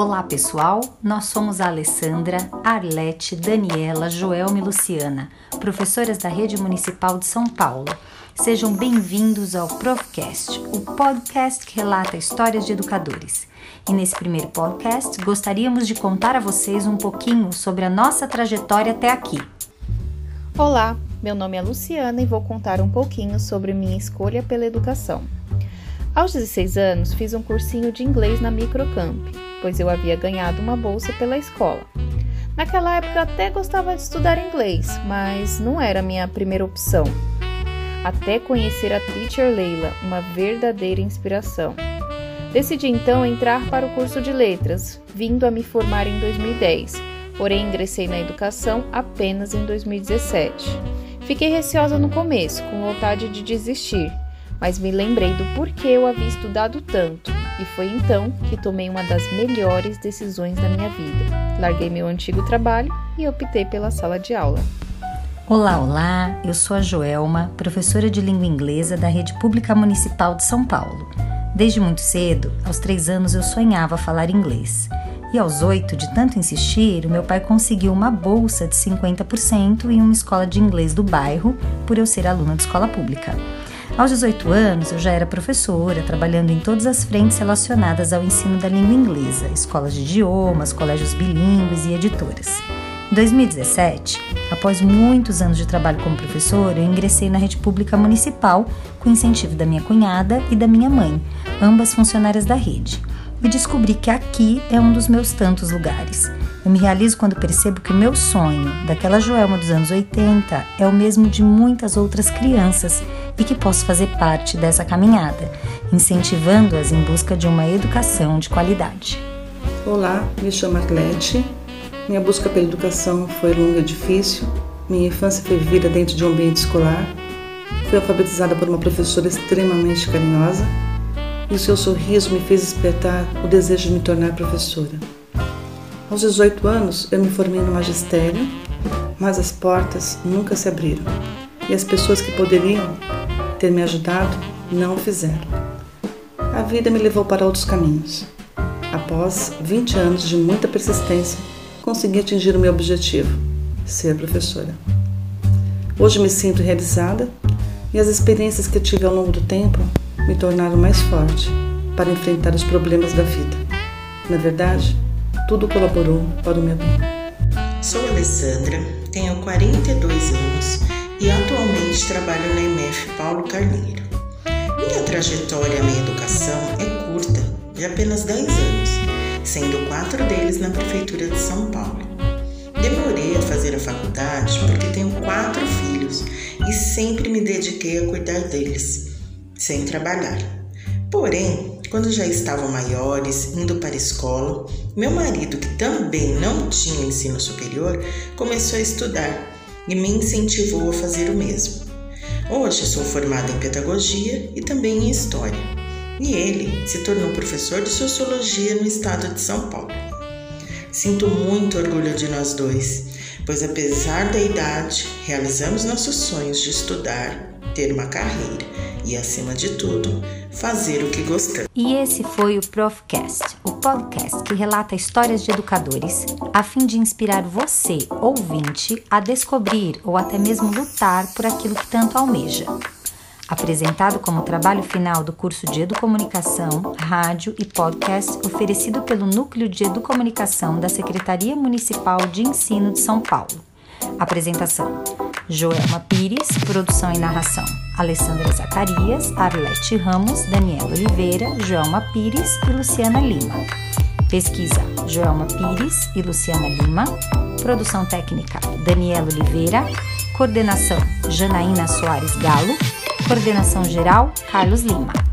Olá pessoal, nós somos a Alessandra, Arlete, Daniela, Joelma e Luciana, professoras da Rede Municipal de São Paulo. Sejam bem-vindos ao Profcast, o podcast que relata histórias de educadores. E nesse primeiro podcast, gostaríamos de contar a vocês um pouquinho sobre a nossa trajetória até aqui. Olá, meu nome é Luciana e vou contar um pouquinho sobre minha escolha pela educação. Aos 16 anos, fiz um cursinho de inglês na Microcamp, pois eu havia ganhado uma bolsa pela escola. Naquela época até gostava de estudar inglês, mas não era minha primeira opção. Até conhecer a Teacher Leila, uma verdadeira inspiração. Decidi então entrar para o curso de letras, vindo a me formar em 2010, porém ingressei na educação apenas em 2017. Fiquei receosa no começo, com vontade de desistir, mas me lembrei do porquê eu havia estudado tanto, e foi então que tomei uma das melhores decisões da minha vida. Larguei meu antigo trabalho e optei pela sala de aula. Olá, olá! Eu sou a Joelma, professora de língua inglesa da Rede Pública Municipal de São Paulo. Desde muito cedo, aos três anos, eu sonhava falar inglês. E aos oito, de tanto insistir, meu pai conseguiu uma bolsa de 50% em uma escola de inglês do bairro, por eu ser aluna de escola pública. Aos 18 anos, eu já era professora, trabalhando em todas as frentes relacionadas ao ensino da língua inglesa, escolas de idiomas, colégios bilíngues e editoras. Em 2017, após muitos anos de trabalho como professora, eu ingressei na rede pública municipal com incentivo da minha cunhada e da minha mãe, ambas funcionárias da rede. E descobri que aqui é um dos meus tantos lugares. Eu me realizo quando percebo que o meu sonho, daquela Joelma dos anos 80, é o mesmo de muitas outras crianças e que posso fazer parte dessa caminhada, incentivando-as em busca de uma educação de qualidade. Olá, me chamo Arlete. Minha busca pela educação foi longa e difícil. Minha infância foi vivida dentro de um ambiente escolar. Fui alfabetizada por uma professora extremamente carinhosa e o seu sorriso me fez despertar o desejo de me tornar professora. Aos 18 anos, eu me formei no magistério, mas as portas nunca se abriram e as pessoas que poderiam ter me ajudado não o fizeram. A vida me levou para outros caminhos. Após 20 anos de muita persistência, consegui atingir o meu objetivo: ser professora. Hoje me sinto realizada e as experiências que tive ao longo do tempo me tornaram mais forte para enfrentar os problemas da vida. Na verdade, tudo colaborou para o meu bem. Sou Alessandra, tenho 42 anos e atualmente trabalho na MF Paulo Carneiro. Minha trajetória na educação é curta, de apenas 10 anos, sendo quatro deles na Prefeitura de São Paulo. Demorei a fazer a faculdade porque tenho quatro filhos e sempre me dediquei a cuidar deles, sem trabalhar. Porém, quando já estavam maiores, indo para a escola, meu marido, que também não tinha ensino superior, começou a estudar e me incentivou a fazer o mesmo. Hoje sou formada em pedagogia e também em história, e ele se tornou professor de sociologia no estado de São Paulo. Sinto muito orgulho de nós dois, pois apesar da idade, realizamos nossos sonhos de estudar, ter uma carreira e, acima de tudo, fazer o que gostamos. E esse foi o Profcast, o podcast que relata histórias de educadores a fim de inspirar você, ouvinte, a descobrir ou até mesmo lutar por aquilo que tanto almeja. Apresentado como trabalho final do curso de Educomunicação, Rádio e Podcast oferecido pelo Núcleo de Educomunicação da Secretaria Municipal de Ensino de São Paulo. Apresentação: Joelma Pires, produção e narração: Alessandra Zacarias, Arlete Ramos, Daniela Oliveira, Joelma Pires e Luciana Lima. Pesquisa: Joelma Pires e Luciana Lima. Produção técnica: Daniela Oliveira. Coordenação: Janaína Soares Galo. Coordenação geral: Carlos Lima.